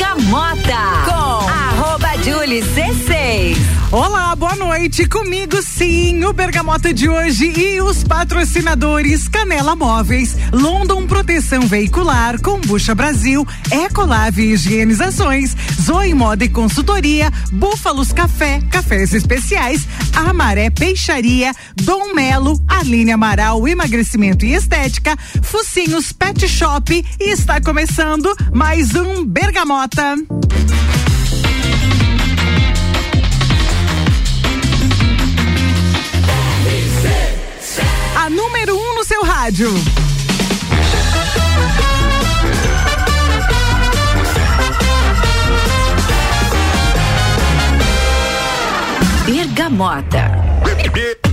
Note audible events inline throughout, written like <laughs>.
Bergamota com arroba Julie C6. Olá, boa noite. Comigo sim, o Bergamota de hoje e os patrocinadores Canela Móveis, London Proteção Veicular, Combucha Brasil, Ecolave Higienizações, Zoe Moda e Consultoria, Búfalos Café, Cafés Especiais, Amaré Peixaria, Dom Melo, Aline Amaral, Emagrecimento e Estética, Focinhos Pet Shop e está começando mais um Bergamota. Rádio. Bergamota.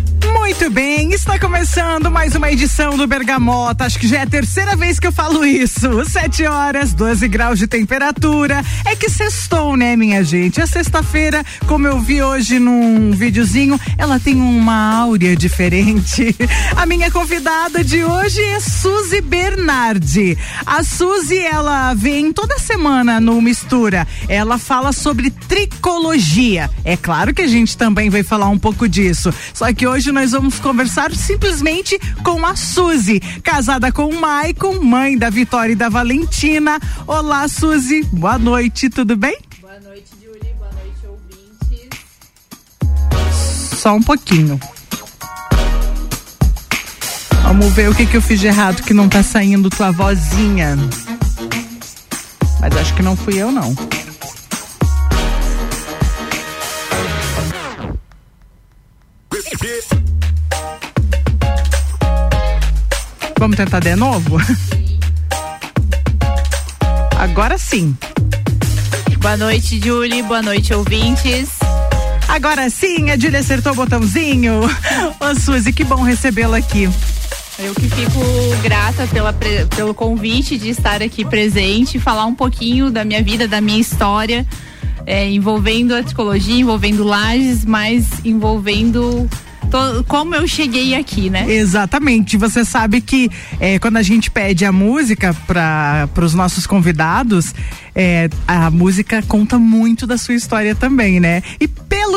Muito bem, está começando mais uma edição do Bergamota. Acho que já é a terceira vez que eu falo isso. <laughs> Sete horas, 12 graus de temperatura. É que sextou, né, minha gente? A sexta-feira, como eu vi hoje num videozinho, ela tem uma áurea diferente. <laughs> A minha convidada de hoje é Suzy Bernardi. A Suzy, ela vem toda semana no Mistura. Ela fala sobre tricologia. É claro que a gente também vai falar um pouco disso. Só que hoje nós vamos conversar simplesmente com a Suzy, casada com o Maicon, mãe da Vitória e da Valentina. Olá, Suzy. Boa noite, tudo bem? Boa noite, Julie. Boa noite, ouvintes. Só um pouquinho. Vamos ver o que, que eu fiz de errado que não tá saindo tua vozinha. Mas acho que não fui eu, não. Vamos tentar de novo? Agora sim. Boa noite, Julie. Boa noite, ouvintes. Agora sim, a Julia acertou o botãozinho. Ô Suzy, que bom recebê-la aqui. Eu que fico grata pela, pelo convite de estar aqui presente, falar um pouquinho da minha vida, da minha história, é, envolvendo a psicologia, envolvendo lajes, mas envolvendo Tô, como eu cheguei aqui, né? Exatamente. Você sabe que é, quando a gente pede a música para os nossos convidados, é, a música conta muito da sua história também, né? E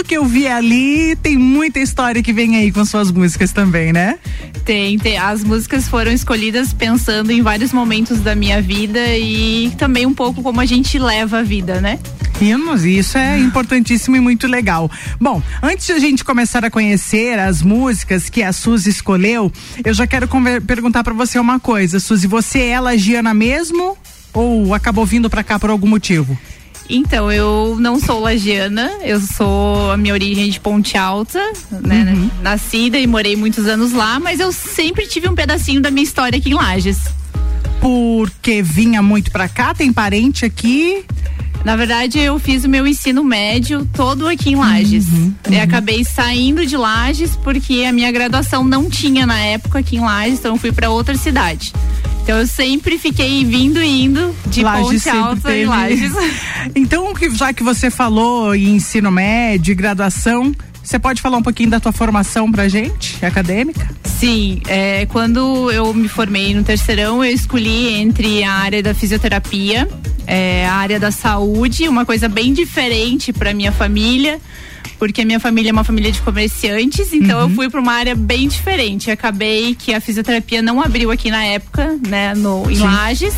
pelo que eu vi ali, tem muita história que vem aí com suas músicas também, né? Tem, tem. As músicas foram escolhidas pensando em vários momentos da minha vida e também um pouco como a gente leva a vida, né? Hinos, isso é importantíssimo e muito legal. Bom, antes de a gente começar a conhecer as músicas que a Suzy escolheu, eu já quero perguntar para você uma coisa, Suzy, você é lagiana mesmo ou acabou vindo para cá por algum motivo? Então, eu não sou lagiana, eu sou a minha origem é de Ponte Alta, né? Uhum. Nascida e morei muitos anos lá, mas eu sempre tive um pedacinho da minha história aqui em Lages. Porque vinha muito pra cá, tem parente aqui? Na verdade, eu fiz o meu ensino médio todo aqui em Lages. Uhum, uhum. Eu acabei saindo de Lages porque a minha graduação não tinha na época aqui em Lages, então eu fui para outra cidade. Então eu sempre fiquei vindo e indo de Lages Ponte Alta e Lages. <laughs> então, já que você falou em ensino médio e graduação, você pode falar um pouquinho da tua formação pra gente, acadêmica? Sim, é, quando eu me formei no terceirão, eu escolhi entre a área da fisioterapia, é, a área da saúde, uma coisa bem diferente para minha família porque a minha família é uma família de comerciantes, então uhum. eu fui para uma área bem diferente. Acabei que a fisioterapia não abriu aqui na época, né, no, em Sim. Lages,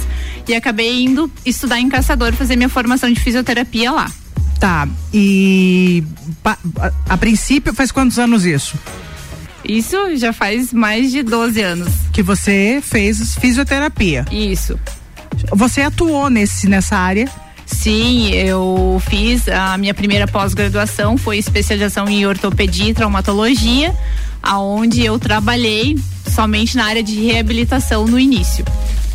e acabei indo estudar em Caçador, fazer minha formação de fisioterapia lá. Tá. E a, a, princípio faz quantos anos isso? Isso já faz mais de 12 anos. Que você fez fisioterapia. Isso. Você atuou nesse, nessa área? Sim, eu fiz a minha primeira pós-graduação, foi especialização em ortopedia e traumatologia, aonde eu trabalhei somente na área de reabilitação no início.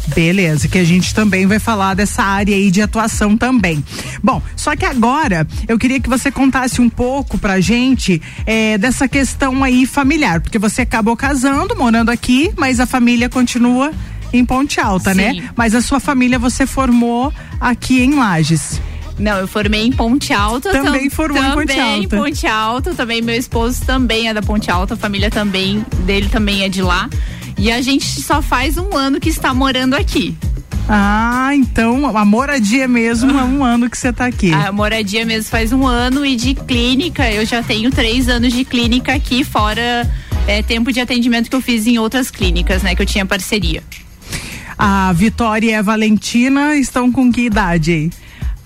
Beleza, que a gente também vai falar dessa área aí de atuação também. Bom, só que agora eu queria que você contasse um pouco pra gente é, dessa questão aí familiar, porque você acabou casando, morando aqui, mas a família continua em Ponte Alta, né? Sim. né? Mas a sua família você formou aqui em Lages. Não, eu formei em Ponte Alta. Também formou também em Ponte Alta. em Ponte Alta, também meu esposo também é da Ponte Alta, a família também dele também é de lá. E a gente só faz um ano que está morando aqui. Ah, então a moradia mesmo há um ano que você está aqui. A moradia mesmo faz um ano e de clínica eu já tenho três anos de clínica aqui, fora é, tempo de atendimento que eu fiz em outras clínicas, né? Que eu tinha parceria. A Vitória e a Valentina estão com que idade?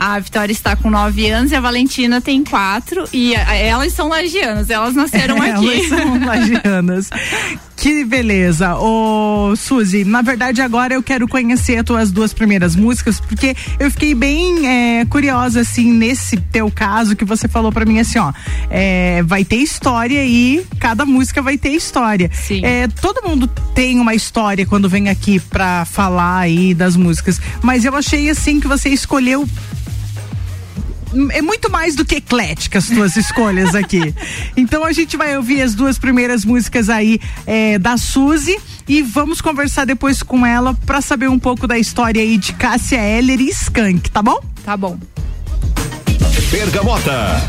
A Vitória está com 9 anos e a Valentina tem 4 e a, elas são lagianas, elas nasceram <laughs> aqui. elas são lagianas. <laughs> Que beleza. Ô, Suzy, na verdade agora eu quero conhecer as tuas duas primeiras músicas, porque eu fiquei bem é, curiosa, assim, nesse teu caso que você falou para mim assim, ó, é, vai ter história e cada música vai ter história. Sim. É, todo mundo tem uma história quando vem aqui pra falar aí das músicas, mas eu achei assim que você escolheu é muito mais do que eclética as tuas escolhas aqui. Então a gente vai ouvir as duas primeiras músicas aí é, da Suzy e vamos conversar depois com ela para saber um pouco da história aí de Cássia Eller e Skank, tá bom? Tá bom. Bergamota.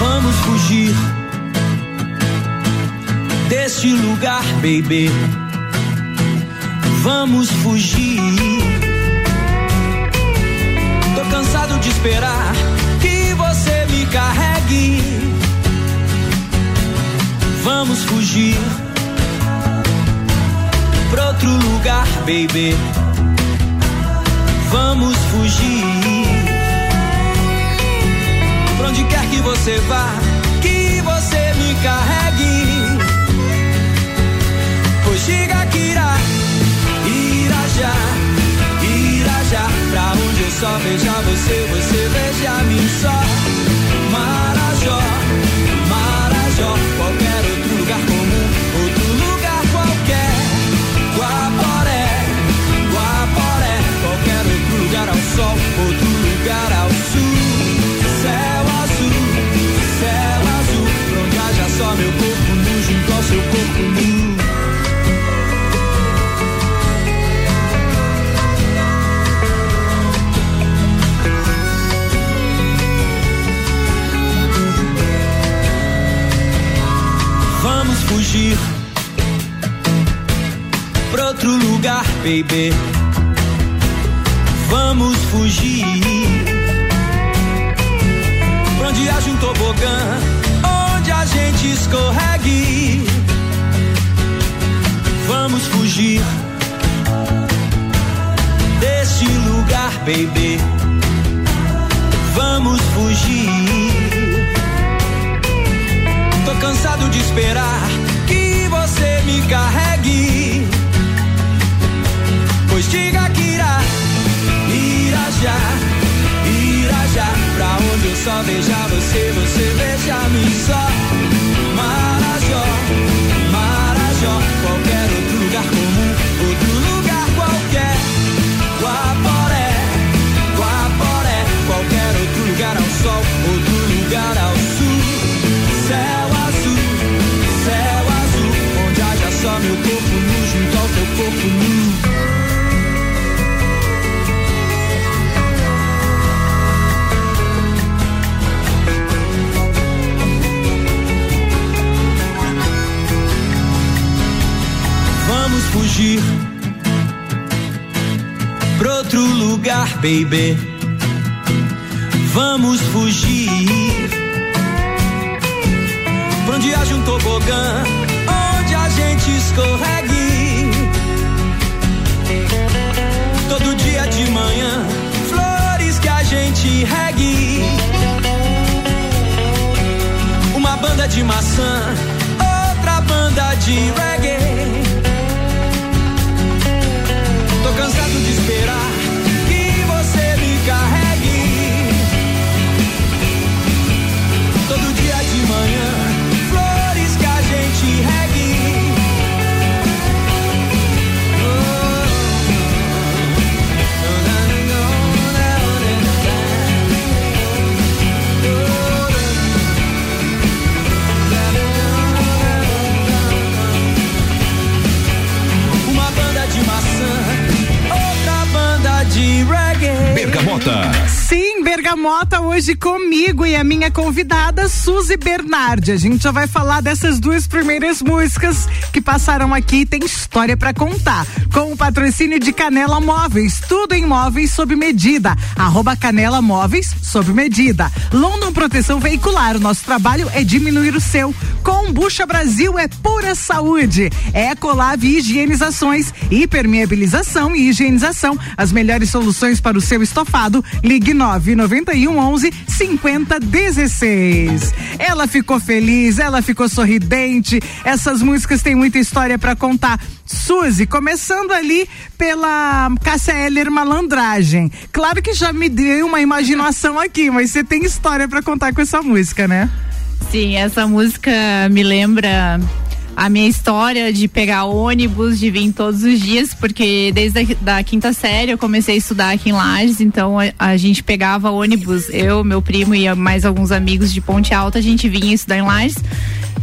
Vamos fugir deste lugar, baby. Vamos fugir. Tô cansado de esperar que você me carregue. Vamos fugir pra outro lugar, baby. Vamos fugir. Pra onde quer que você vá, que você me carregue. Pois diga que irá, irá já, irá já. Pra onde eu só veja você, você veja a mim só. Marajó, Marajó, qualquer outro lugar comum, outro lugar qualquer. Guaporé, Guaporé, qualquer outro lugar ao sol, outro lugar ao sul. Céu azul, céu azul, pra onde haja só meu corpo nu junto ao seu corpo nu. Fugir pra outro lugar, baby. Vamos fugir pra onde haja um tobogã, onde a gente escorregue. Vamos fugir deste lugar, baby. Vamos fugir. Tô cansado de esperar só veja você, você veja a mim só. Baby. Vamos fugir pra onde haja um tobogã, onde a gente escorregue. Todo dia de manhã, flores que a gente regue. Uma banda de maçã, outra banda de reggae. Bergamota hoje comigo e a minha convidada Suzy Bernardi. A gente já vai falar dessas duas primeiras músicas que passaram aqui, tem história pra contar. Com o patrocínio de Canela Móveis, tudo em móveis sob medida. Arroba Canela Móveis sob medida. London Proteção Veicular, o nosso trabalho é diminuir o seu. Combucha Brasil é pura saúde. Ecolave Higienizações, hipermeabilização e higienização. As melhores soluções para o seu estofado. Ligue 991 11 50 16. Ela ficou feliz, ela ficou sorridente. Essas músicas têm muita história para contar. Suzy, começando ali pela Cássia Heller Malandragem. Claro que já me deu uma imaginação aqui, mas você tem história para contar com essa música, né? Sim, essa música me lembra a minha história de pegar ônibus, de vir todos os dias, porque desde a da quinta série eu comecei a estudar aqui em Lages, então a, a, gente pegava ônibus, eu, meu primo e mais alguns amigos de Ponte Alta, a gente vinha estudar em Lages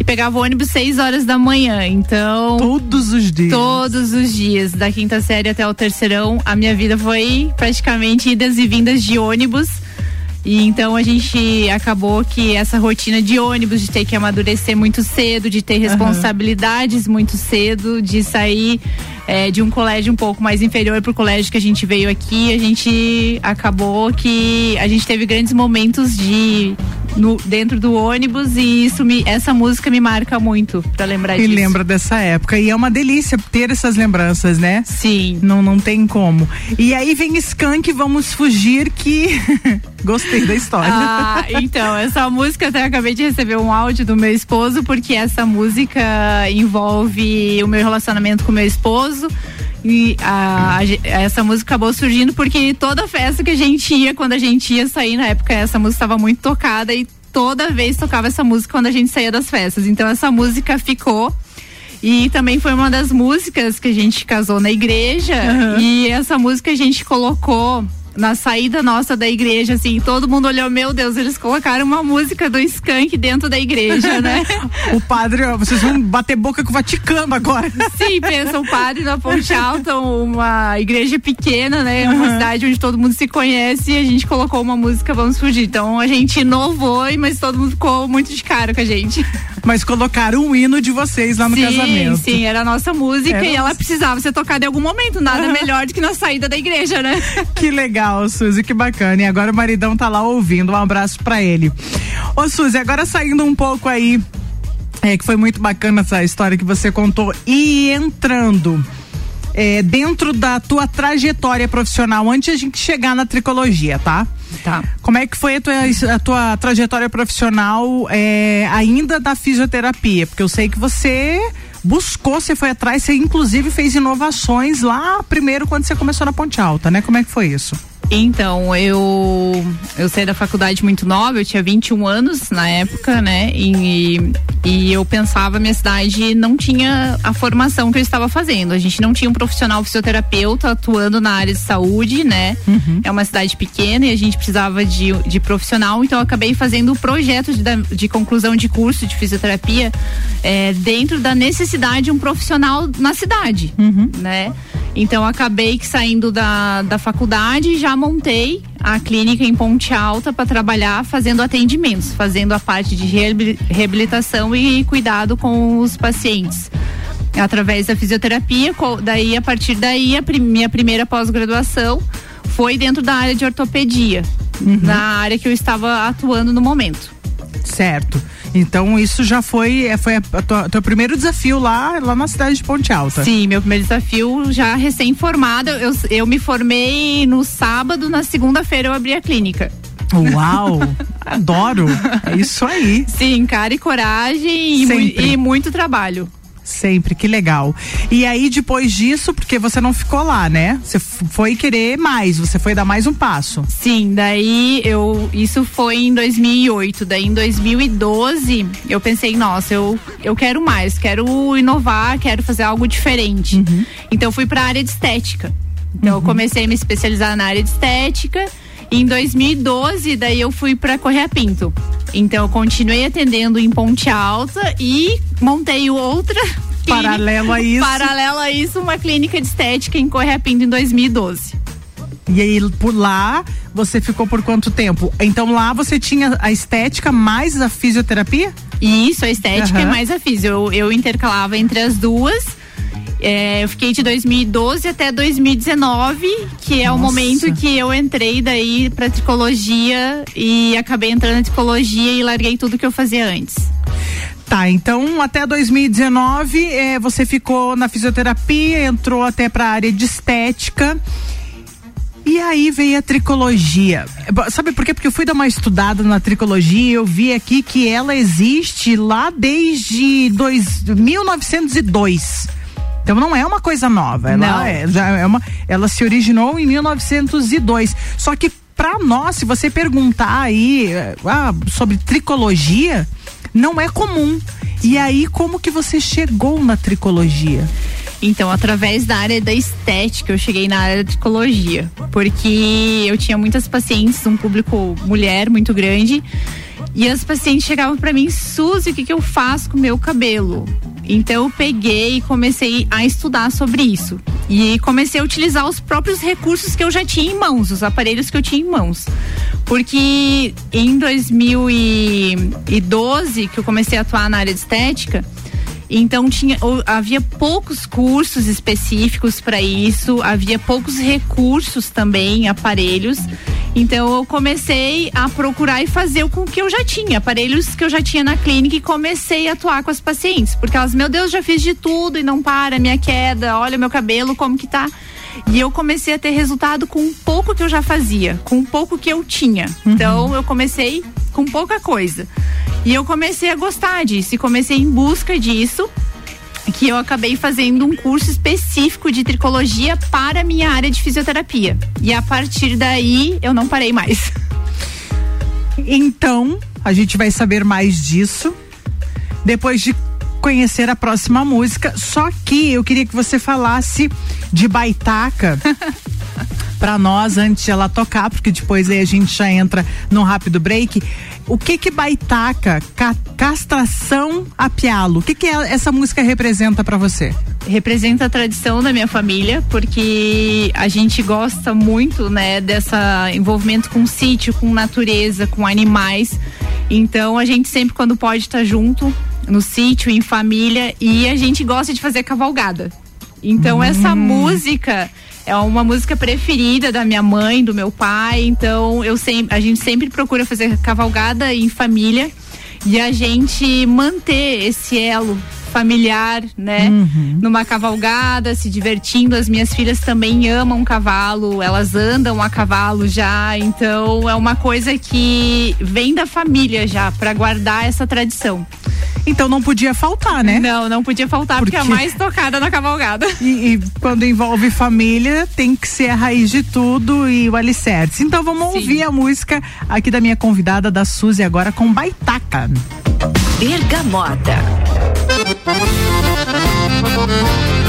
e pegava ônibus seis horas da manhã, então... Todos os dias? Todos os dias, da quinta série até o terceirão, a minha vida foi praticamente idas e vindas de ônibus, e então a gente acabou que essa rotina de ônibus, de ter que amadurecer muito cedo, de ter responsabilidades uhum. muito cedo, de sair é, de um colégio um pouco mais inferior para o colégio que a gente veio aqui, a gente acabou que a gente teve grandes momentos de no, dentro do ônibus e isso me, essa música me marca muito para lembrar e disso. E lembra dessa época e é uma delícia ter essas lembranças, né? Sim. Não não tem como. E aí vem Skank, vamos fugir que <laughs> gostei da história. Ah, então, essa música até acabei de receber um áudio do meu esposo porque essa música envolve o meu relacionamento com meu esposo e a, a, essa música acabou surgindo porque toda festa que a gente ia, quando a gente ia sair, na época essa música estava muito tocada e toda vez tocava essa música quando a gente saía das festas. Então essa música ficou. E também foi uma das músicas que a gente casou na igreja. Uhum. E essa música a gente colocou na saída nossa da igreja, assim, todo mundo olhou, meu Deus, eles colocaram uma música do Skank dentro da igreja, né? <laughs> o padre, ó, vocês vão bater boca com o Vaticano agora. Sim, pensa, o padre da Ponte Alta, uma igreja pequena, né? Uma uhum. cidade onde todo mundo se conhece e a gente colocou uma música Vamos Fugir. Então a gente inovou, mas todo mundo ficou muito de cara com a gente. Mas colocaram um hino de vocês lá no sim, casamento. Sim, era a nossa música era e ela precisava ser tocada em algum momento. Nada uhum. melhor do que na saída da igreja, né? Que legal, Suzy, que bacana. E agora o maridão tá lá ouvindo. Um abraço para ele. Ô, Suzy, agora saindo um pouco aí, é que foi muito bacana essa história que você contou. E entrando. É, dentro da tua trajetória profissional, antes de a gente chegar na tricologia, tá? Tá. Como é que foi a tua, a tua trajetória profissional é, ainda da fisioterapia? Porque eu sei que você buscou, você foi atrás, você inclusive fez inovações lá primeiro quando você começou na Ponte Alta, né? Como é que foi isso? Então, eu eu saí da faculdade muito nova, eu tinha 21 anos na época, né? E, e eu pensava minha cidade não tinha a formação que eu estava fazendo. A gente não tinha um profissional fisioterapeuta atuando na área de saúde, né? Uhum. É uma cidade pequena e a gente precisava de, de profissional, então eu acabei fazendo o projeto de, de conclusão de curso de fisioterapia é, dentro da necessidade de um profissional na cidade, uhum. né? Então acabei que saindo da, da faculdade já montei a clínica em Ponte Alta para trabalhar fazendo atendimentos, fazendo a parte de reabilitação e cuidado com os pacientes através da fisioterapia. Daí a partir daí a minha primeira pós-graduação foi dentro da área de ortopedia, uhum. na área que eu estava atuando no momento. Certo. Então isso já foi, é, foi a tua, teu primeiro desafio lá, lá na cidade de Ponte Alta. Sim, meu primeiro desafio já recém-formada. Eu, eu me formei no sábado, na segunda-feira eu abri a clínica. Uau! <laughs> Adoro! É isso aí. Sim, cara e coragem e, mu e muito trabalho. Sempre, que legal. E aí, depois disso, porque você não ficou lá, né? Você foi querer mais, você foi dar mais um passo. Sim, daí eu. Isso foi em 2008. Daí em 2012, eu pensei, nossa, eu, eu quero mais, quero inovar, quero fazer algo diferente. Uhum. Então, eu fui para a área de estética. Então, uhum. eu comecei a me especializar na área de estética. Em 2012, daí eu fui para Correia Pinto. Então eu continuei atendendo em Ponte Alta e montei outra <laughs> Paralelo a isso. Paralelo a isso, uma clínica de estética em Correia Pinto em 2012. E aí, por lá, você ficou por quanto tempo? Então lá você tinha a estética mais a fisioterapia? Isso, a estética uhum. e mais a fisio. Eu, eu intercalava entre as duas é, eu fiquei de 2012 até 2019, que é Nossa. o momento que eu entrei daí pra tricologia e acabei entrando na tricologia e larguei tudo que eu fazia antes. Tá, então até 2019 é, você ficou na fisioterapia, entrou até para a área de estética. E aí veio a tricologia. Sabe por quê? Porque eu fui dar uma estudada na tricologia e eu vi aqui que ela existe lá desde dois, 1902. Então não é uma coisa nova. Ela, é, já é uma, ela se originou em 1902. Só que para nós, se você perguntar aí ah, sobre tricologia, não é comum. E aí, como que você chegou na tricologia? Então, através da área da estética, eu cheguei na área da tricologia. Porque eu tinha muitas pacientes, um público mulher muito grande. E as pacientes chegavam para mim, Suzy, o que, que eu faço com o meu cabelo? Então eu peguei e comecei a estudar sobre isso. E comecei a utilizar os próprios recursos que eu já tinha em mãos, os aparelhos que eu tinha em mãos. Porque em 2012, que eu comecei a atuar na área de estética, então tinha, havia poucos cursos específicos para isso, havia poucos recursos também, aparelhos. Então eu comecei a procurar e fazer com o que eu já tinha, aparelhos que eu já tinha na clínica e comecei a atuar com as pacientes, porque elas, meu Deus, já fiz de tudo e não para, minha queda, olha meu cabelo como que tá. E eu comecei a ter resultado com um pouco que eu já fazia, com um pouco que eu tinha. Uhum. Então eu comecei com pouca coisa. E eu comecei a gostar disso e comecei em busca disso que eu acabei fazendo um curso específico de tricologia para a minha área de fisioterapia. E a partir daí eu não parei mais. <laughs> Então, a gente vai saber mais disso depois de conhecer a próxima música. Só que eu queria que você falasse de Baitaca. <laughs> para nós antes de ela tocar, porque depois aí a gente já entra num rápido break. O que que Baitaca, ca, castração a pialo, o que que essa música representa para você? Representa a tradição da minha família, porque a gente gosta muito, né, dessa envolvimento com sítio, com natureza, com animais. Então a gente sempre quando pode estar tá junto no sítio, em família, e a gente gosta de fazer cavalgada. Então hum. essa música é uma música preferida da minha mãe, do meu pai. Então eu sempre, a gente sempre procura fazer cavalgada em família e a gente manter esse elo familiar, né? Uhum. Numa cavalgada, se divertindo. As minhas filhas também amam cavalo, elas andam a cavalo já, então é uma coisa que vem da família já para guardar essa tradição. Então não podia faltar, né? Não, não podia faltar porque, porque é a mais tocada na cavalgada. <laughs> E, e, quando envolve família, tem que ser a raiz de tudo e o alicerce. Então vamos Sim. ouvir a música aqui da minha convidada, da Suzy, agora com Baitaca. Bergamota. Thank you.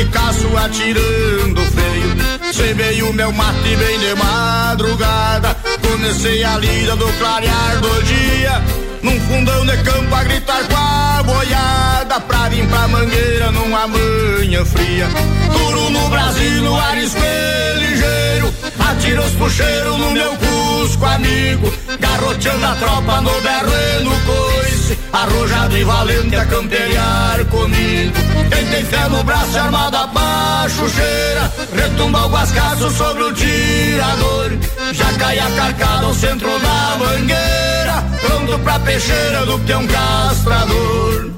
Picasso atirando freio. Cevei o meu mate bem de madrugada. Comecei a lida do clarear do dia. Num fundão de campo a gritar com a boiada. Pra vir pra mangueira numa manhã fria. Duro no Brasil, no arisco ligeiro, atira os puxeiros no meu cusco amigo, garroteando a tropa no berro e no coice, arrojado e valente a camperiar comigo. Quem tem fé no braço armado abaixo cheira, retumba o guascaço sobre o tirador, já cai a carcada ao centro da mangueira, pronto pra peixeira do que é um castrador.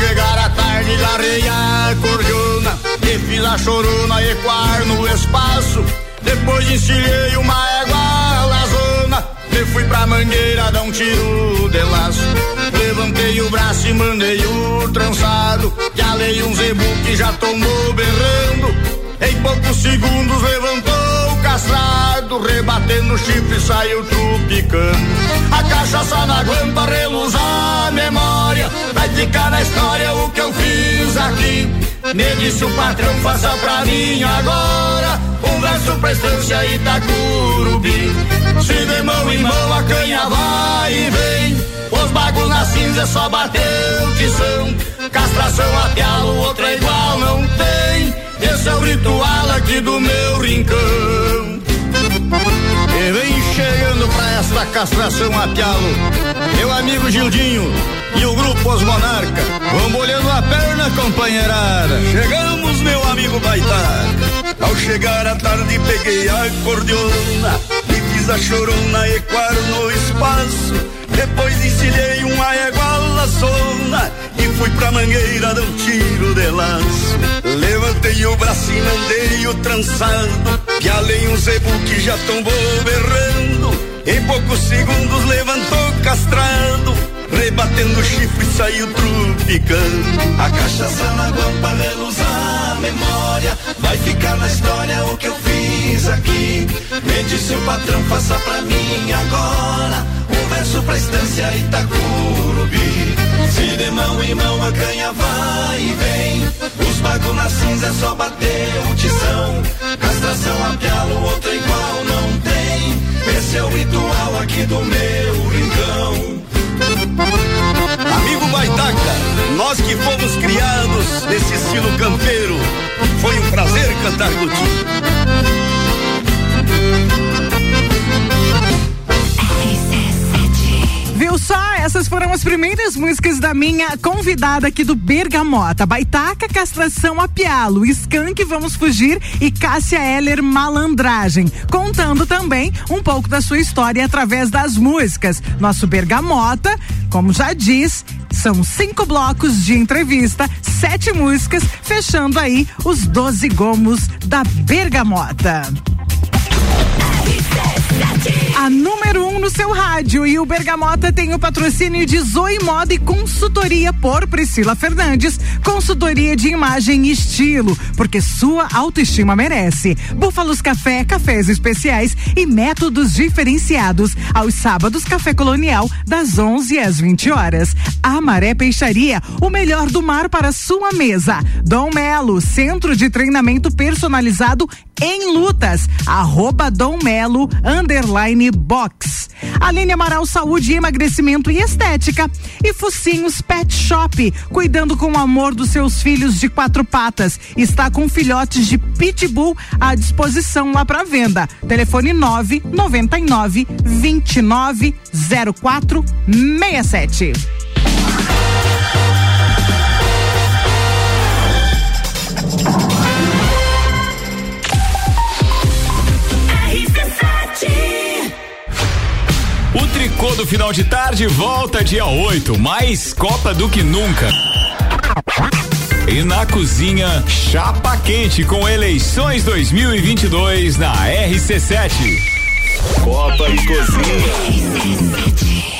Chegar a tarde, garrei a cordiona, e fiz a chorona ecoar no espaço. Depois encilhei uma égua lazona, e fui pra mangueira dar um tiro de laço. Levantei o braço e mandei o trançado. Alei um zebu que já tomou berrando. Em poucos segundos levantou castrado. Rebatendo o chifre saiu trupicando. A cachaça na guampa reluz a memória. Vai ficar na história o que eu fiz aqui. Me disse o patrão, faça pra mim agora. Um verso pra estância Itacurubi. Se de mão em mão a canha vai e vem. Os bagos na cinza só bateu tição. Castração a pialo, outra igual não tem. Esse é o ritual aqui do meu rincão. Desta castração a pialo. Meu amigo Gildinho e o grupo Os Monarca vão molhando a perna, companheirada. Chegamos, meu amigo Baitaca. Ao chegar à tarde peguei a acordeona e fiz a chorona ecoar no espaço. Depois encilhei uma igual zona e fui pra mangueira dar um tiro de laço. Levantei o braço e mandei o trançado, que além um zebu que já tombou berrando. Em poucos segundos levantou castrado, rebatendo o chifre e saiu trupicando. A cachaça na guampa reluz a memória, vai ficar na história o que eu fiz aqui. Me disse o patrão, faça pra mim agora um verso pra estância Itacurubi. Se de mão em mão a canha vai e vem, os bagos na cinza é só bater o tição. Castração a pialo, outra igual não. Esse é o ritual aqui do meu rincão. Amigo Baitaca, nós que fomos criados nesse estilo campeiro, foi um prazer cantar contigo. Viu só? Essas foram as primeiras músicas da minha convidada aqui do Bergamota. Baitaca, Castração, Apialo, Skank, Vamos Fugir e Cássia Heller, Malandragem. Contando também um pouco da sua história através das músicas. Nosso Bergamota, como já diz, são cinco blocos de entrevista, sete músicas, fechando aí os 12 gomos da Bergamota. A número um no seu rádio e o Bergamota tem o patrocínio de Zoe Moda e Consultoria por Priscila Fernandes. Consultoria de imagem e estilo, porque sua autoestima merece. Búfalos Café, cafés especiais e métodos diferenciados. Aos sábados, Café Colonial, das 11 às 20 horas. Amaré Peixaria, o melhor do mar para sua mesa. Dom Melo, centro de treinamento personalizado em lutas. Arroba Dom Melo, underline box. Aline Amaral Saúde, Emagrecimento e Estética. E Focinhos Pet Shop, cuidando com o amor dos seus filhos de quatro patas. Está com filhotes de pitbull à disposição lá para venda. Telefone 999 29 04 67. Tricô do final de tarde volta dia 8, mais Copa do que nunca. E na cozinha, chapa quente com eleições 2022 na RC7. Copa e cozinha.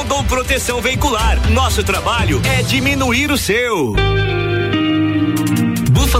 Rondon Proteção Veicular. Nosso trabalho é diminuir o seu.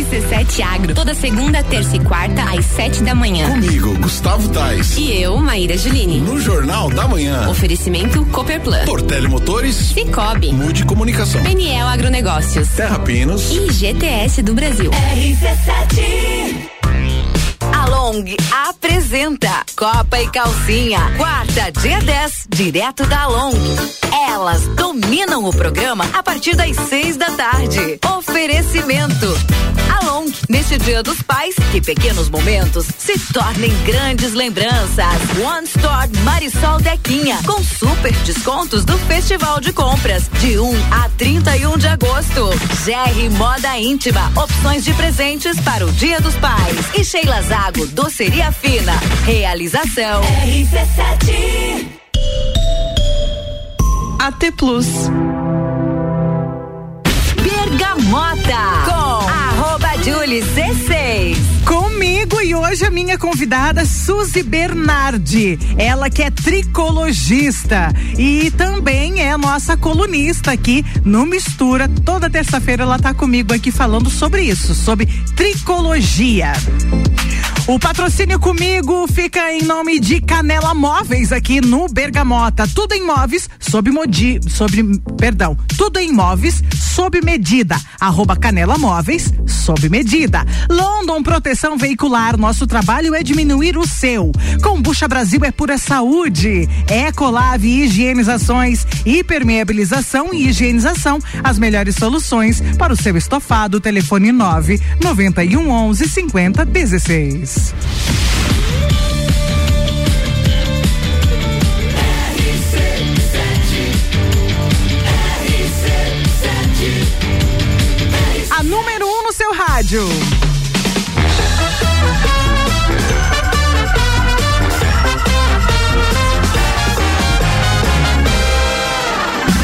RC7 Agro, toda segunda, terça e quarta, às sete da manhã. Comigo, Gustavo Tais. E eu, Maíra Juline. No Jornal da Manhã. Oferecimento Copperplan. Portele Motores. Cicobi. Mude Comunicação. Peniel Agronegócios. Terra Pinos. E GTS do Brasil. RC7 a Long apresenta Copa e Calcinha, quarta, dia 10, direto da Long. Elas dominam o programa a partir das seis da tarde. Oferecimento. A Long, neste dia dos pais, que pequenos momentos se tornem grandes lembranças. One Store Marisol Dequinha, com super descontos do Festival de Compras, de 1 a 31 de agosto. GR Moda Íntima, opções de presentes para o Dia dos Pais. E Sheila Zago, Doceria Fina. Realização. RC7. AT Plus. Bergamota. Julie C6. Comigo e hoje a minha convidada Suzy Bernardi. Ela que é tricologista e também é nossa colunista aqui no Mistura. Toda terça-feira ela tá comigo aqui falando sobre isso, sobre tricologia. O patrocínio comigo fica em nome de Canela Móveis aqui no Bergamota. Tudo em móveis sob modi, sobre, perdão, tudo em móveis sob medida. Arroba Canela Móveis sob medida. London Proteção Veicular, nosso trabalho é diminuir o seu. Combucha Brasil é pura saúde. Ecolave Higienizações, hipermeabilização e higienização, as melhores soluções para o seu estofado. Telefone 9 91 11 50 16. A número 1 um no seu rádio.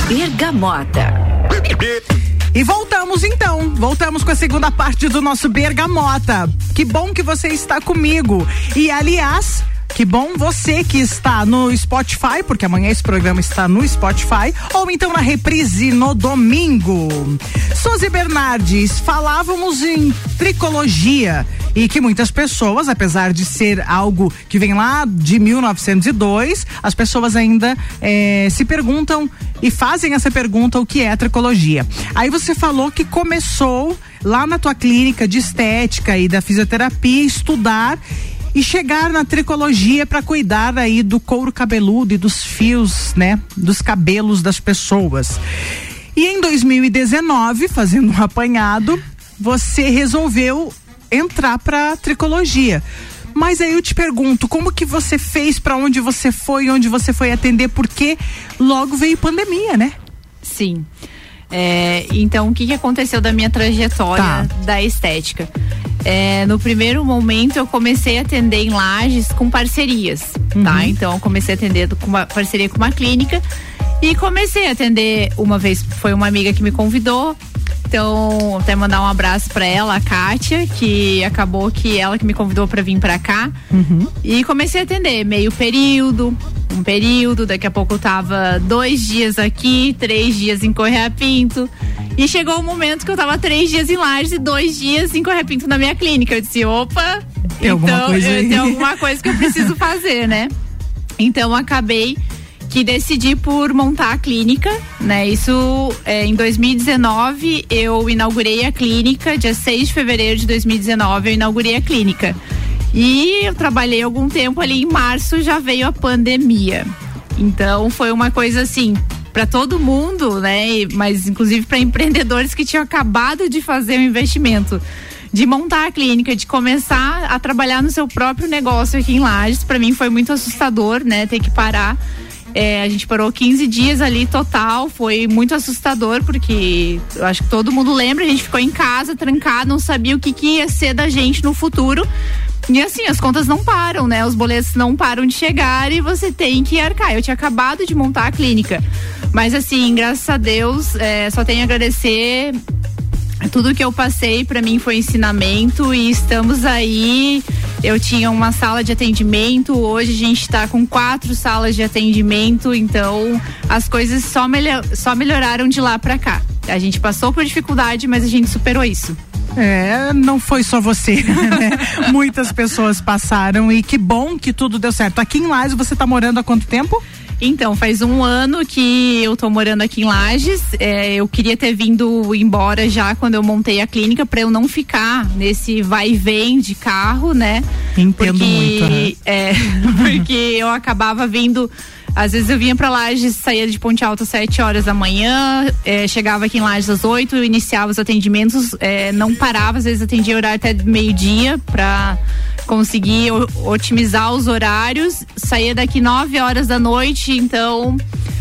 Bergamota. E voltamos então, voltamos com a segunda parte do nosso Bergamota. Que bom que você está comigo. E aliás, Que bom você que está no Spotify, porque amanhã esse programa está no Spotify, ou então na reprise no domingo. Suzy Bernardes, falávamos em tricologia e que muitas pessoas, apesar de ser algo que vem lá de 1902, as pessoas ainda eh, se perguntam e fazem essa pergunta o que é a tricologia. Aí você falou que começou lá na tua clínica de estética e da fisioterapia estudar e chegar na tricologia para cuidar aí do couro cabeludo e dos fios, né, dos cabelos das pessoas. E em 2019, fazendo um apanhado, você resolveu entrar para tricologia. Mas aí eu te pergunto, como que você fez, para onde você foi, onde você foi atender, porque logo veio pandemia, né? Sim. É, então, o que, que aconteceu da minha trajetória Tá. da estética? É, no primeiro momento, eu comecei a atender em lajes com parcerias, tá? Então, eu comecei a atender com uma parceria com uma clínica e comecei a atender uma vez. Foi uma amiga que me convidou. Então, até mandar um abraço pra ela, a Kátia, que acabou que ela que me convidou pra vir pra cá. E comecei a atender meio período, um período, daqui a pouco eu tava dois dias aqui, três dias em Correia Pinto. E chegou o momento que eu tava três dias em Lages e dois dias em Correia Pinto na minha clínica. Eu disse, opa, Tem alguma então coisa eu- tem alguma coisa que eu preciso <laughs> fazer, né? Então acabei que decidi por montar a clínica, né? Isso é, em 2019 eu inaugurei a clínica, dia 6 de fevereiro de 2019 eu inaugurei a clínica. E eu trabalhei algum tempo ali em março já veio a pandemia. Então foi uma coisa assim para todo mundo, né? Mas inclusive para empreendedores que tinham acabado de fazer o investimento de montar a clínica, de começar a trabalhar no seu próprio negócio aqui em Lages, para mim foi muito assustador, né? Ter que parar. É, a gente parou 15 dias ali total, foi muito assustador, porque eu acho que todo mundo lembra, a gente ficou em casa, trancado, não sabia o que, que ia ser da gente no futuro. E assim, as contas não param, né? Os boletos não param de chegar e você tem que arcar. Eu tinha acabado de montar a clínica. Mas assim, graças a Deus, é, só tenho a agradecer tudo que eu passei para mim foi ensinamento e estamos aí. Eu tinha uma sala de atendimento, hoje a gente está com quatro salas de atendimento, então as coisas só, melhor, só melhoraram de lá para cá. A gente passou por dificuldade, mas a gente superou isso. É, não foi só você, <laughs> né? Muitas pessoas passaram e que bom que tudo deu certo. Aqui em Lages você tá morando há quanto tempo? Então, faz um ano que eu tô morando aqui em Lages. É, eu queria ter vindo embora já quando eu montei a clínica para eu não ficar nesse vai e vem de carro, né? Entendo porque, muito, né? é, <laughs> porque eu acabava vindo. Às vezes eu vinha pra Lages, saía de Ponte Alta às 7 horas da manhã, é, chegava aqui em Lages às 8, iniciava os atendimentos, é, não parava, às vezes atendia horário até meio-dia pra conseguir o- otimizar os horários. Saía daqui 9 horas da noite, então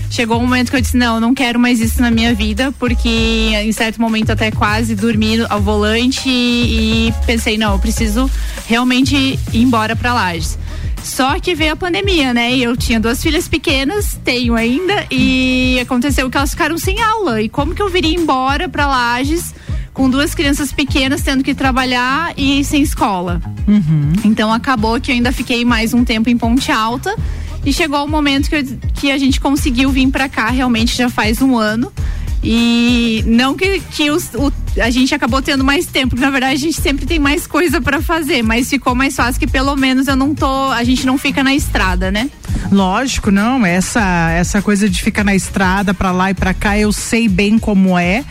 chegou um momento que eu disse: não, não quero mais isso na minha vida, porque em certo momento até quase dormi ao volante e, pensei: não, eu preciso realmente ir embora pra Lages. Só que veio a pandemia, né? E eu tinha duas filhas pequenas, tenho ainda, e aconteceu que elas ficaram sem aula. E como que eu viria embora pra Lages com duas crianças pequenas tendo que trabalhar e sem escola? Então acabou que eu ainda fiquei mais um tempo em Ponte Alta e chegou o momento que, eu- que a gente conseguiu vir pra cá, realmente já faz um ano. E não que, que os- o- a gente acabou tendo mais tempo, porque na verdade a gente sempre tem mais coisa pra fazer, mas ficou mais fácil que pelo menos eu não tô, a gente não fica na estrada, né? Lógico, não. Essa essa coisa de ficar na estrada pra lá e pra cá, eu sei bem como é.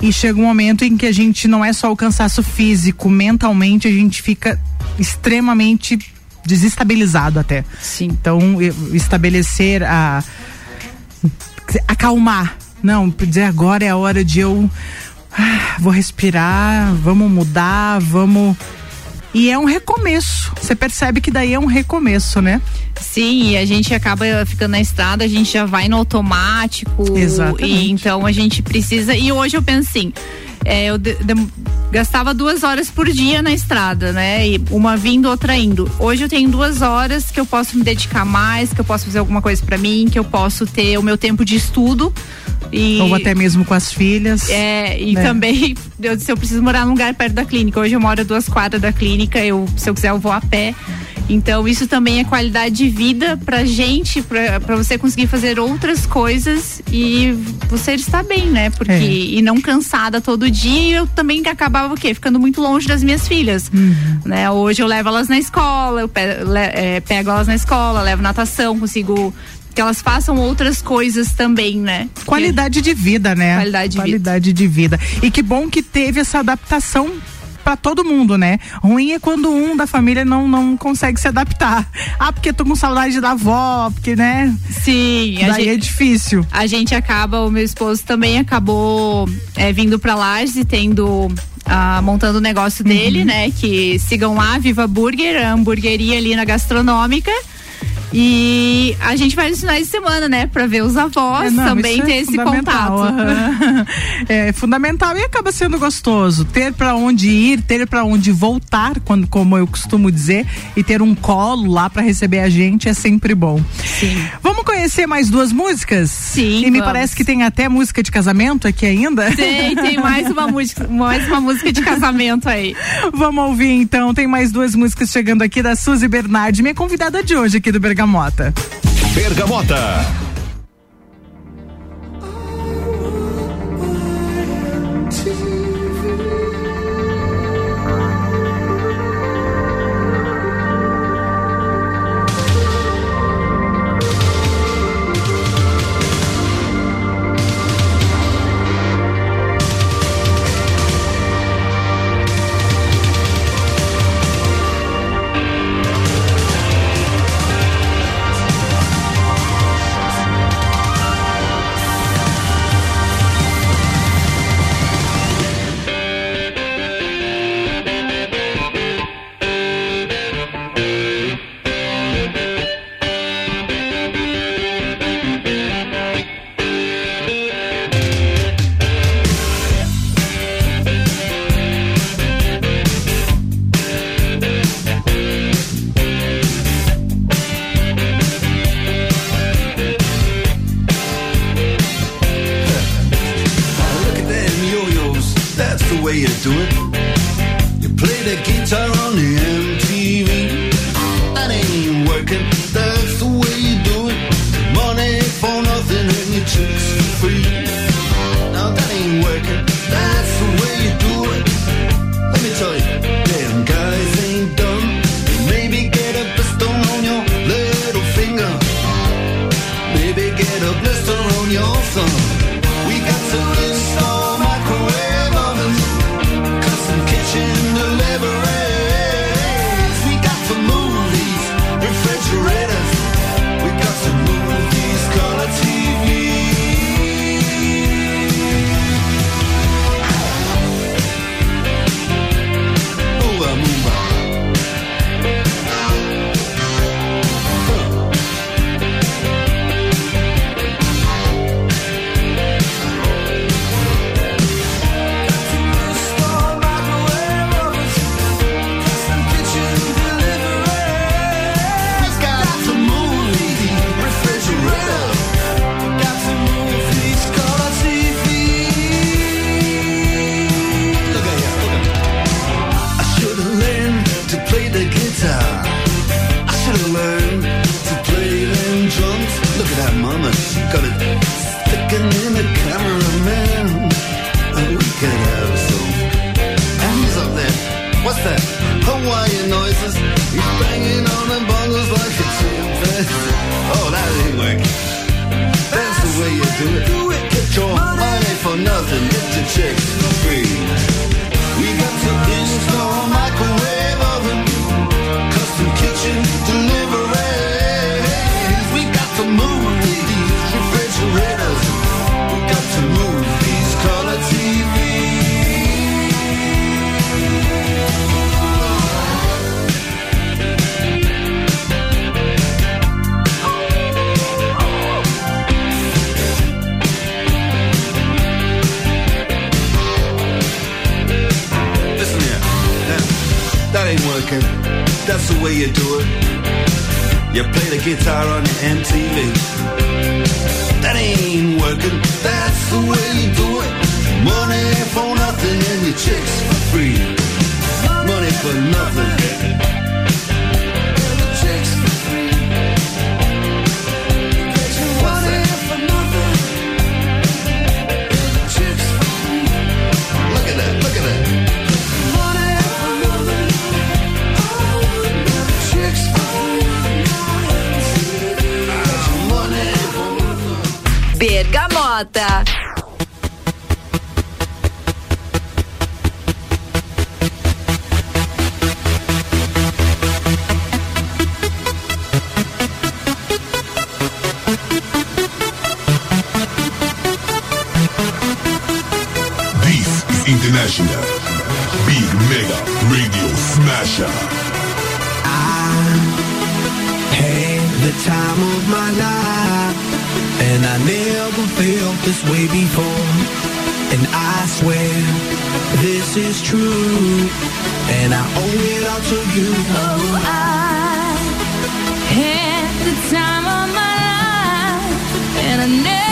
E chega um momento em que a gente não é só o cansaço físico, mentalmente a gente fica extremamente desestabilizado até. Sim. Então, estabelecer a acalmar. Não, dizer agora é a hora de eu ah, vou respirar, vamos mudar, vamos e é um recomeço. Você percebe que daí é um recomeço, né? Sim, e a gente acaba ficando na estrada, a gente já vai no automático. Exatamente. E então a gente precisa. E hoje eu penso assim. é, eu de- dem- gastava duas horas por dia na estrada, né? E uma vindo, outra indo. Hoje eu tenho duas horas que eu posso me dedicar mais, que eu posso fazer alguma coisa pra mim, que eu posso ter o meu tempo de estudo. E, Ou até mesmo com as filhas. é, e né? também, <laughs> eu, se eu preciso morar num lugar perto da clínica. Hoje eu moro a duas quadras da clínica, eu, se eu quiser eu vou a pé. Então isso também é qualidade de vida pra gente, pra, pra você conseguir fazer outras coisas e você estar bem, né? Porque É. e não cansada todo dia. E eu também acabava o quê? Ficando muito longe das minhas filhas, Uhum. né? Hoje eu levo elas na escola, eu pe- le- é, pego elas na escola, levo natação, consigo que elas façam outras coisas também, né? Qualidade de vida, né? Qualidade de vida. De vida. E que bom que teve essa adaptação pra todo mundo, né? Ruim é quando um da família não, não consegue se adaptar. Ah, porque tô com saudade da avó, porque, né? Sim, a Daí gente- é difícil. A gente acaba, o meu esposo também acabou é, vindo pra Lages e tendo. ah, montando o negócio Uhum. dele, né? Que sigam lá, Viva Burger, a hamburgueria ali na gastronômica. E a gente vai nos finais de semana, né? Pra ver os avós, É, não, também é ter esse fundamental, contato. aham. <laughs> É fundamental e acaba sendo gostoso ter pra onde ir, ter pra onde voltar, quando como eu costumo dizer, e ter um colo lá pra receber a gente é sempre bom. Sim. Vamos conhecer mais duas músicas? Sim, E me vamos. parece que tem até música de casamento aqui ainda. Tem, tem mais uma música, mais uma música de casamento aí. Vamos ouvir então, tem mais duas músicas chegando aqui da Suzy Bernardi, minha convidada de hoje aqui do Bergamota. Bergamota. and I owe it all to you. Oh, I had the time of my life, and I never.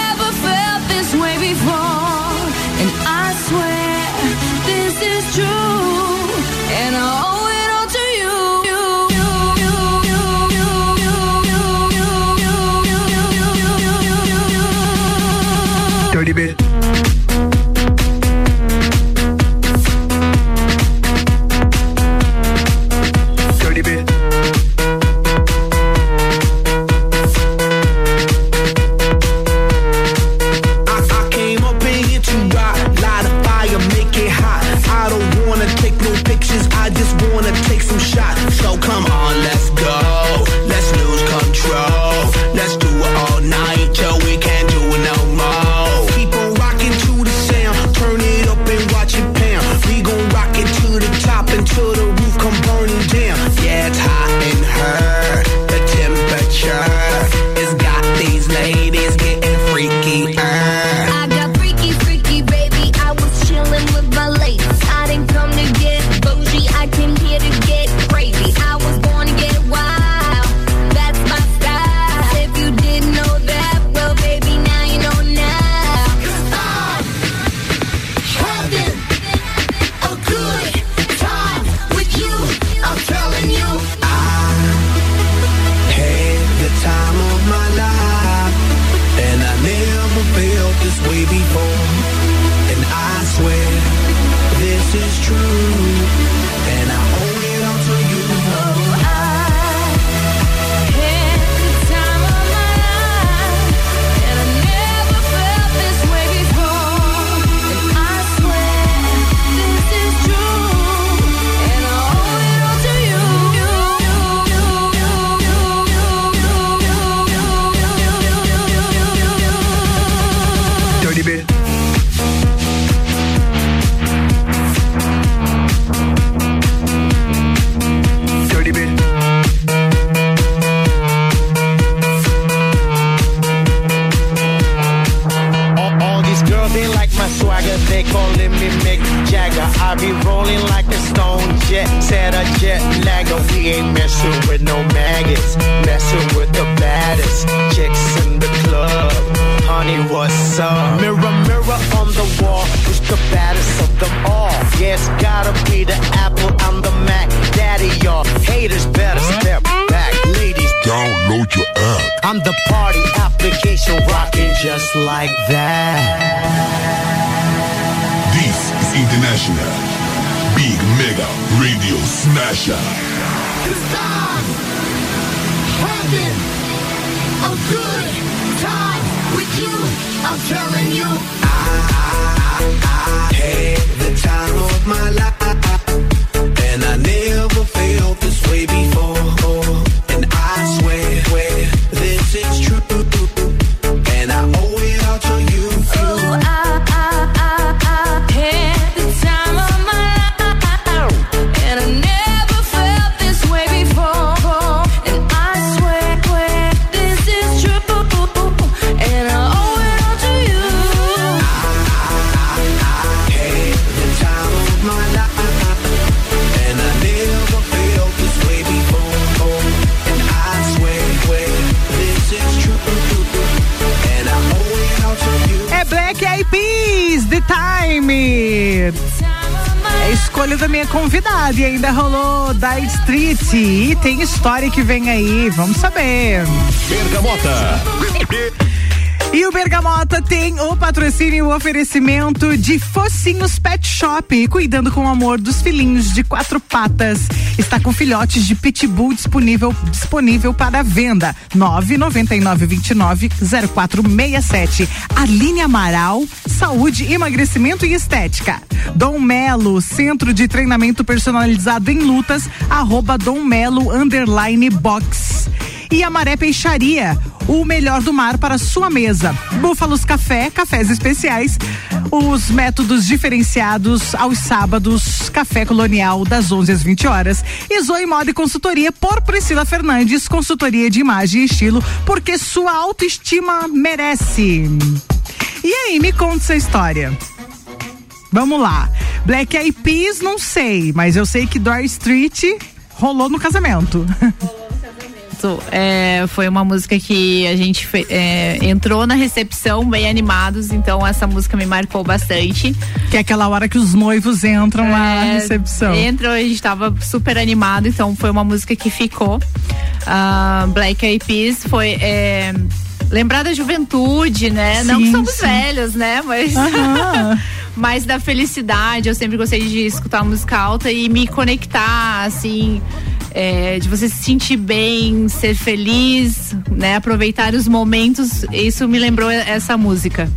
Se tem história que vem aí, vamos saber. Bergamota. E o Bergamota tem o patrocínio e o oferecimento de Focinhos Pet Shop, cuidando com amor dos filhinhos de quatro patas. Está com filhotes de pitbull disponível disponível para venda. 999290467. Aline Amaral, saúde, emagrecimento e estética. Dom Melo, centro de treinamento personalizado em lutas, arroba Dom Melo underline box. E a Maré Peixaria, o melhor do mar para sua mesa. Búfalos Café, cafés especiais, os métodos diferenciados aos sábados, café colonial das 11 às 20 horas. E Zoe Moda e Consultoria por Priscila Fernandes, consultoria de imagem e estilo, porque sua autoestima merece. E aí, me conta essa história. Vamos lá. Black Eyed Peas, não sei, mas eu sei que Dory Street rolou no casamento. <laughs> Isso, é, foi uma música que a gente fe- é, entrou na recepção bem animados, então essa música me marcou bastante. Que é aquela hora que os noivos entram lá na É, recepção. Entrou, a gente tava super animado, então foi uma música que ficou. Ah, Black Eyed Peas foi é, lembrar da juventude, né? Não que Sim, somos sim. velhos, né? Mas <laughs> mas da felicidade. Eu sempre gostei de escutar música alta e me conectar, assim. é, de você se sentir bem, ser feliz, né? Aproveitar os momentos. Isso me lembrou essa música.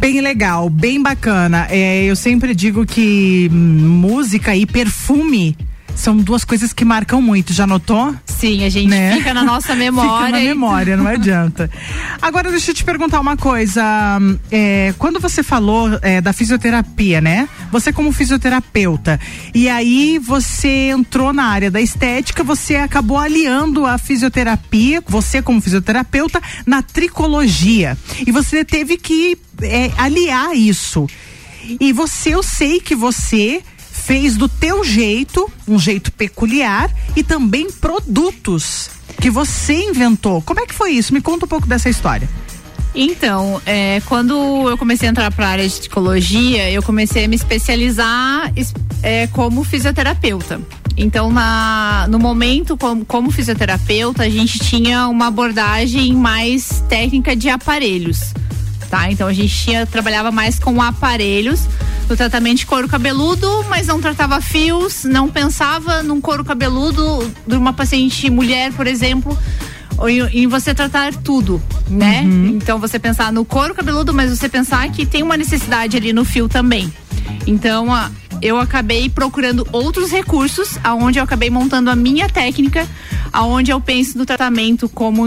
Bem legal, bem bacana. É, eu sempre digo que música e perfume são duas coisas que marcam muito. Já notou? Sim, a gente fica na nossa memória <laughs> Fica na e- memória, não adianta. Agora deixa eu te perguntar uma coisa. é, quando você falou é, da fisioterapia, né? Você como fisioterapeuta e aí você entrou na área da estética, você acabou aliando a fisioterapia, você como fisioterapeuta na tricologia e você teve que é, aliar isso. E você, eu sei que você fez do teu jeito, um jeito peculiar e também produtos que você inventou. Como é que foi isso? Me conta um pouco dessa história. Então, é, quando eu comecei a entrar para a área de psicologia, eu comecei a me especializar es- é, como fisioterapeuta. Então, na, no momento, como, como fisioterapeuta, a gente tinha uma abordagem mais técnica de aparelhos. Tá? Então a gente tinha, trabalhava mais com aparelhos no tratamento de couro cabeludo, mas não tratava fios, não pensava num couro cabeludo de uma paciente mulher, por exemplo, em, você tratar tudo, né? Então você pensar no couro cabeludo, mas você pensar que tem uma necessidade ali no fio também. Então eu acabei procurando outros recursos, aonde eu acabei montando a minha técnica, aonde eu penso no tratamento como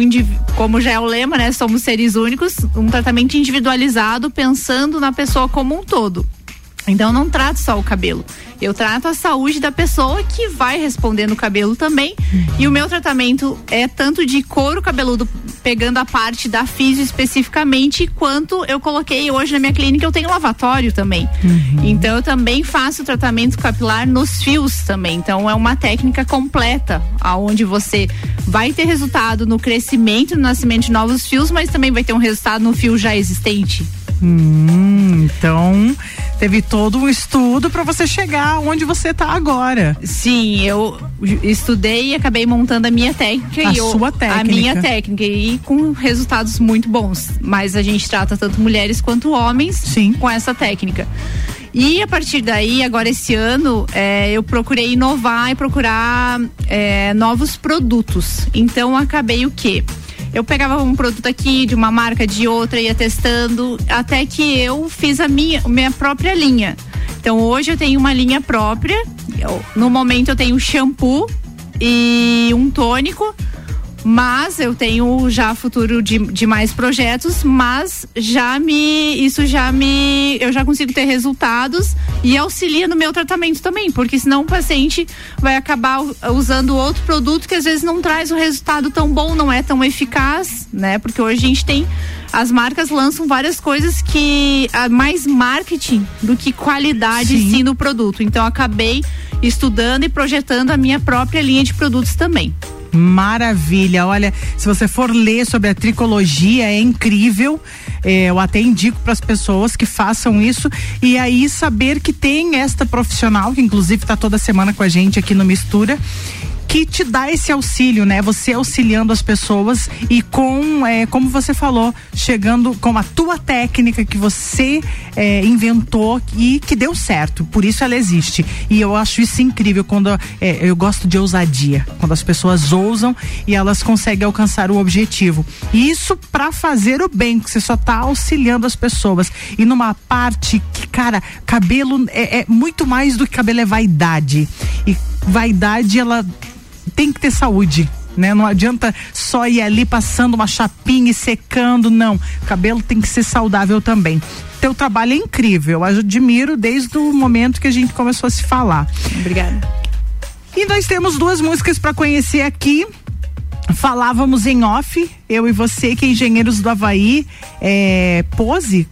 como já é o lema, né? Somos seres únicos, um tratamento individualizado, pensando na pessoa como um todo. Então eu não trato só o cabelo. Eu trato a saúde da pessoa que vai responder no cabelo também. E o meu tratamento é tanto de couro cabeludo, pegando a parte da físio especificamente, quanto eu coloquei hoje na minha clínica, eu tenho lavatório também. Então eu também faço tratamento capilar nos fios também. Então é uma técnica completa, aonde você vai ter resultado no crescimento, no nascimento de novos fios, mas também vai ter um resultado no fio já existente. Hum, então teve todo um estudo para você chegar onde você tá agora. Sim, eu estudei e acabei montando a minha técnica A e eu- sua a técnica. minha técnica e com resultados muito bons. Mas a gente trata tanto mulheres quanto homens com essa técnica. E a partir daí, agora esse ano, é, eu procurei inovar e procurar é, novos produtos. Então acabei o quê? Eu pegava um produto aqui, de uma marca, de outra, ia testando, até que eu fiz a minha, minha própria linha. Então hoje eu tenho uma linha própria. Eu- no momento eu tenho shampoo e um tônico. Mas eu tenho já futuro de, de mais projetos, mas já me. Isso já me. Eu já consigo ter resultados e auxilia no meu tratamento também, porque senão o paciente vai acabar usando outro produto que às vezes não traz o resultado tão bom, não é tão eficaz, né? Porque hoje a gente tem. As marcas lançam várias coisas que. há mais marketing do que qualidade sim no produto. Então eu acabei estudando e projetando a minha própria linha de produtos também. Maravilha. Olha, se você for ler sobre a tricologia, é incrível. É, eu até indico para as pessoas que façam isso e aí saber que tem esta profissional, que inclusive está toda semana com a gente aqui no Mistura. Que te dá esse auxílio, né? Você auxiliando as pessoas e com, é, como você falou, chegando com a tua técnica que você é, inventou e que deu certo. Por isso ela existe. E eu acho isso incrível quando é, eu gosto de ousadia, quando as pessoas ousam e elas conseguem alcançar o objetivo. E isso para fazer o bem, que você só tá auxiliando as pessoas. E numa parte que, cara, cabelo é, é muito mais do que cabelo é vaidade. E vaidade, ela tem que ter saúde. Né? Não adianta só ir ali passando uma chapinha e secando, não. O cabelo tem que ser saudável também. Teu trabalho é incrível, eu admiro desde o momento que a gente começou a se falar. Obrigada. E nós temos duas músicas para conhecer aqui. Falávamos em off, eu e você, que é Engenheiros do Havaí, é, Pose,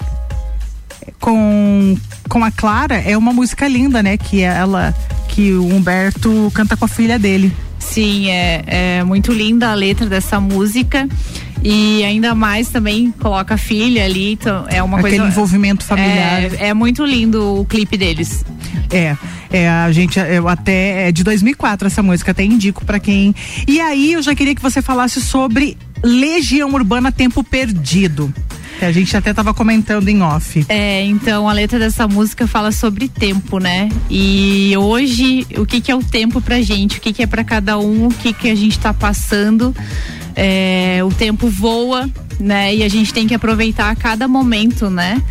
com, com a Clara, é uma música linda, né? Que ela, que o Humberto canta com a filha dele. Sim, é, é muito linda a letra dessa música. E ainda mais também coloca a filha ali, então é uma Aquele coisa. envolvimento familiar. É, é muito lindo o clipe deles. É, é, a gente, eu até, é de 2004 essa música, até indico pra quem. E aí eu já queria que você falasse sobre Legião Urbana Tempo Perdido. A gente até tava comentando em off. É, então a letra dessa música fala sobre tempo, né? E hoje, o que que é o tempo pra gente? O que que é pra cada um? O que que a gente tá passando? É, o tempo voa, né? E a gente tem que aproveitar cada momento, né?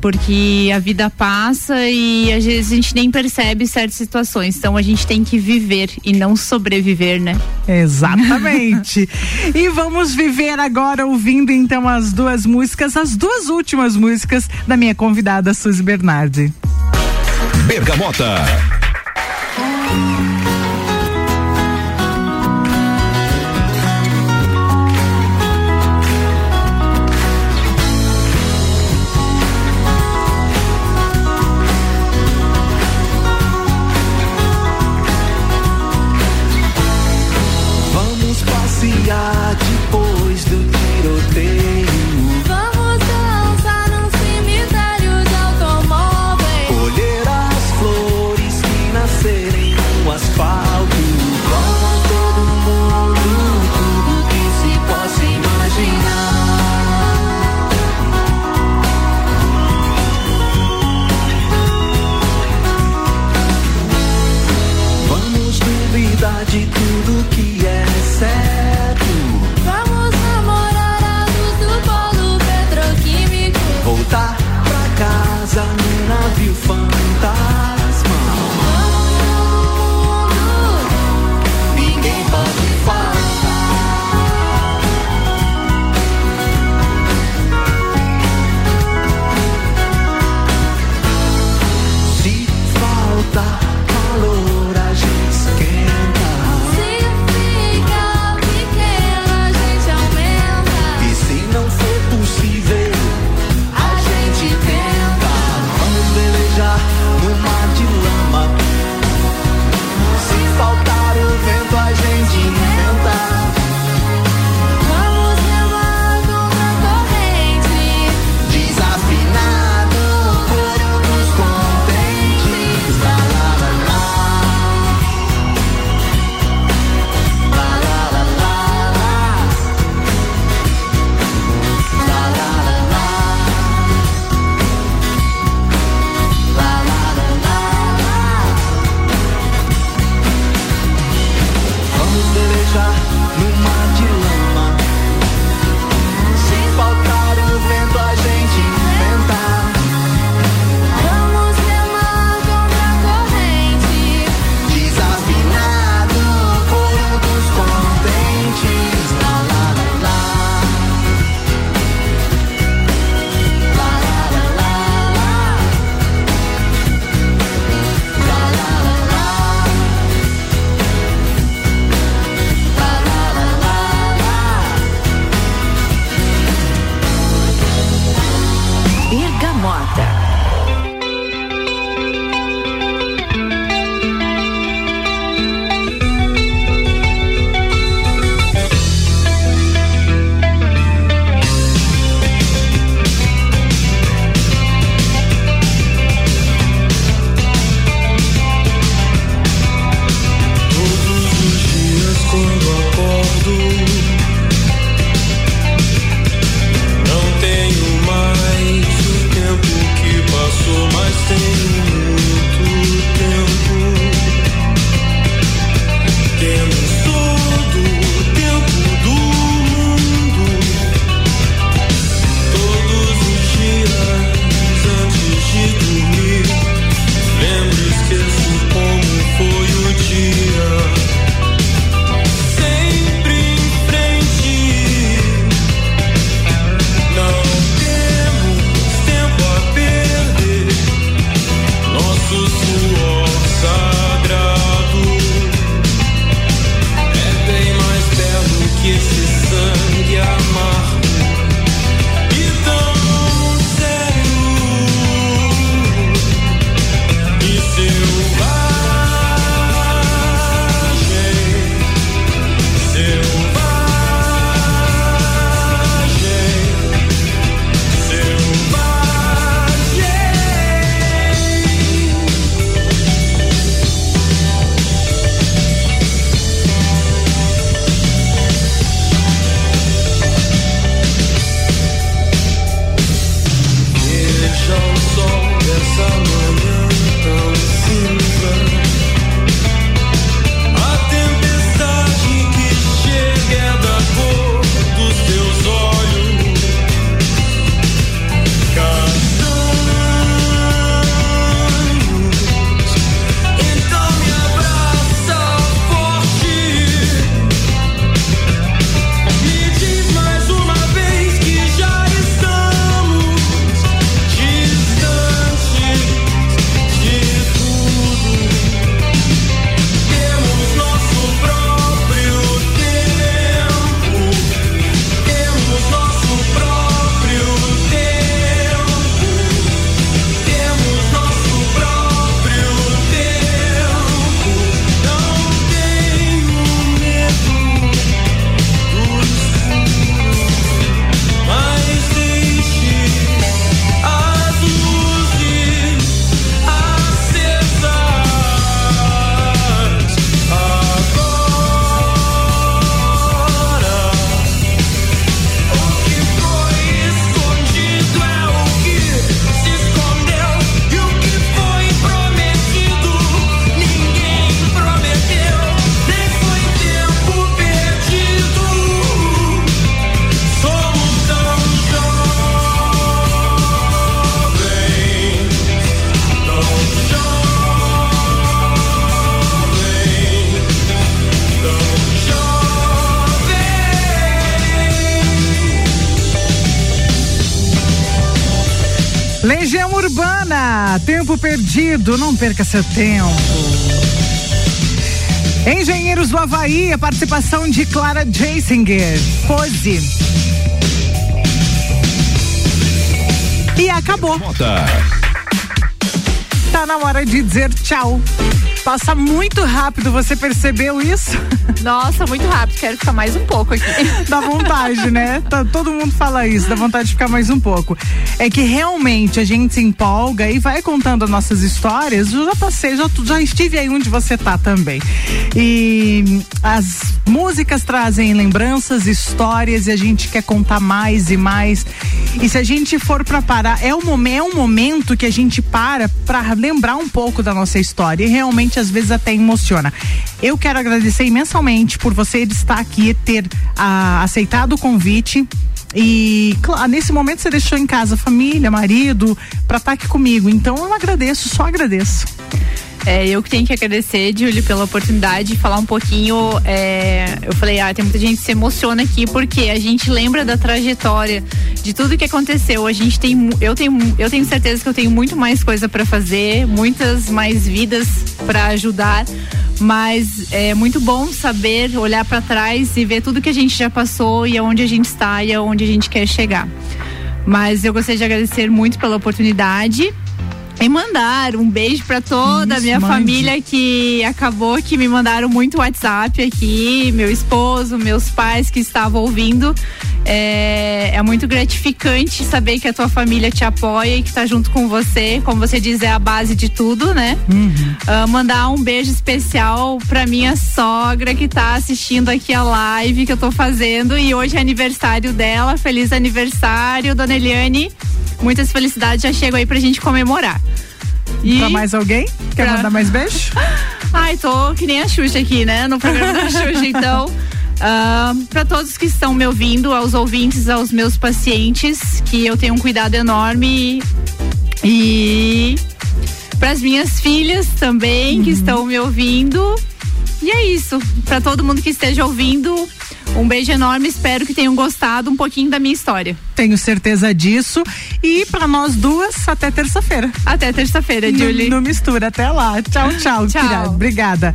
Porque a vida passa e às vezes a gente nem percebe certas situações. Então a gente tem que viver e não sobreviver, né? Exatamente. <laughs> e vamos viver agora ouvindo então as duas músicas, as duas últimas músicas da minha convidada Suzy Bernardi. Bergamota. Perdido, não perca seu tempo. Engenheiros do Havaí, a participação de Clara Jasinger. Pose. E acabou. Tá na hora de dizer tchau. Passa muito rápido, você percebeu isso? <laughs> Nossa, muito rápido. Quero ficar mais um pouco aqui. Dá vontade, né? Tá- todo mundo fala isso, dá vontade de ficar mais um pouco. É que realmente a gente se empolga e vai contando as nossas histórias. Eu já passei, já, já estive aí onde você tá também. E as músicas trazem lembranças, histórias e a gente quer contar mais e mais. E se a gente for pra parar, é um, momen- é um momento que a gente para pra lembrar um pouco da nossa história. E realmente, às vezes, até emociona. Eu quero agradecer imensamente por você estar aqui, ter ah, aceitado o convite. E claro, nesse momento você deixou em casa família, marido, pra estar aqui comigo. Então eu agradeço, só agradeço. É, eu que tenho que agradecer, Júlio, pela oportunidade de falar um pouquinho. é, eu falei, ah, tem muita gente que se emociona aqui porque a gente lembra da trajetória, de tudo que aconteceu. A gente tem, eu tenho, eu tenho certeza que eu tenho muito mais coisa para fazer, muitas mais vidas para ajudar. Mas é muito bom saber olhar para trás e ver tudo que a gente já passou e aonde a gente está e aonde a gente quer chegar. Mas eu gostaria de agradecer muito pela oportunidade E mandar um beijo para toda a minha mande. família que acabou que me mandaram muito WhatsApp aqui, meu esposo, meus pais que estavam ouvindo. É, é muito gratificante saber que a tua família te apoia e que tá junto com você. Como você diz, é a base de tudo, né? Ah, mandar um beijo especial pra minha sogra que tá assistindo aqui a live que eu tô fazendo. E hoje é aniversário dela. Feliz aniversário, dona Eliane. Muitas felicidades, já chego aí pra gente comemorar. E Pra mais alguém? Quer Pra- mandar mais beijo? <laughs> Ai, tô que nem a Xuxa aqui, né? No programa da Xuxa, então. <laughs> ah, para todos que estão me ouvindo, aos ouvintes, aos meus pacientes, que eu tenho um cuidado enorme e para as minhas filhas também que estão me ouvindo. E é isso. Para todo mundo que esteja ouvindo, um beijo enorme. Espero que tenham gostado um pouquinho da minha história. Tenho certeza disso. E pra nós duas, até terça-feira. Até terça-feira, Julie. No, no Mistura. Até lá. Tchau, tchau. <laughs> Tchau. Obrigada.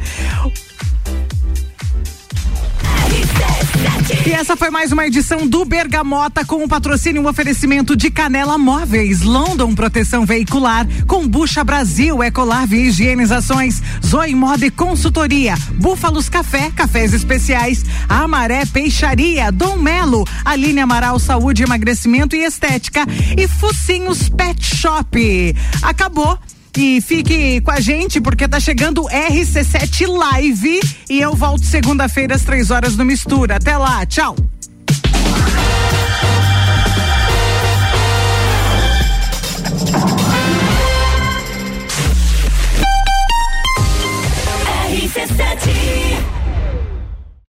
E essa foi mais uma edição do Bergamota com o patrocínio e um oferecimento de Canela Móveis, London Proteção Veicular, Combucha Brasil, Ecolave Higienizações, Zoe Moda e Consultoria, Búfalos Café, Cafés Especiais, Amaré Peixaria, Dom Melo, Aline Amaral Saúde, Emagrecimento e Estética e Focinhos Pet Shop. Acabou. E fique com a gente, porque tá chegando o RC7 Live. E eu volto segunda-feira às três horas no Mistura. Até lá, tchau.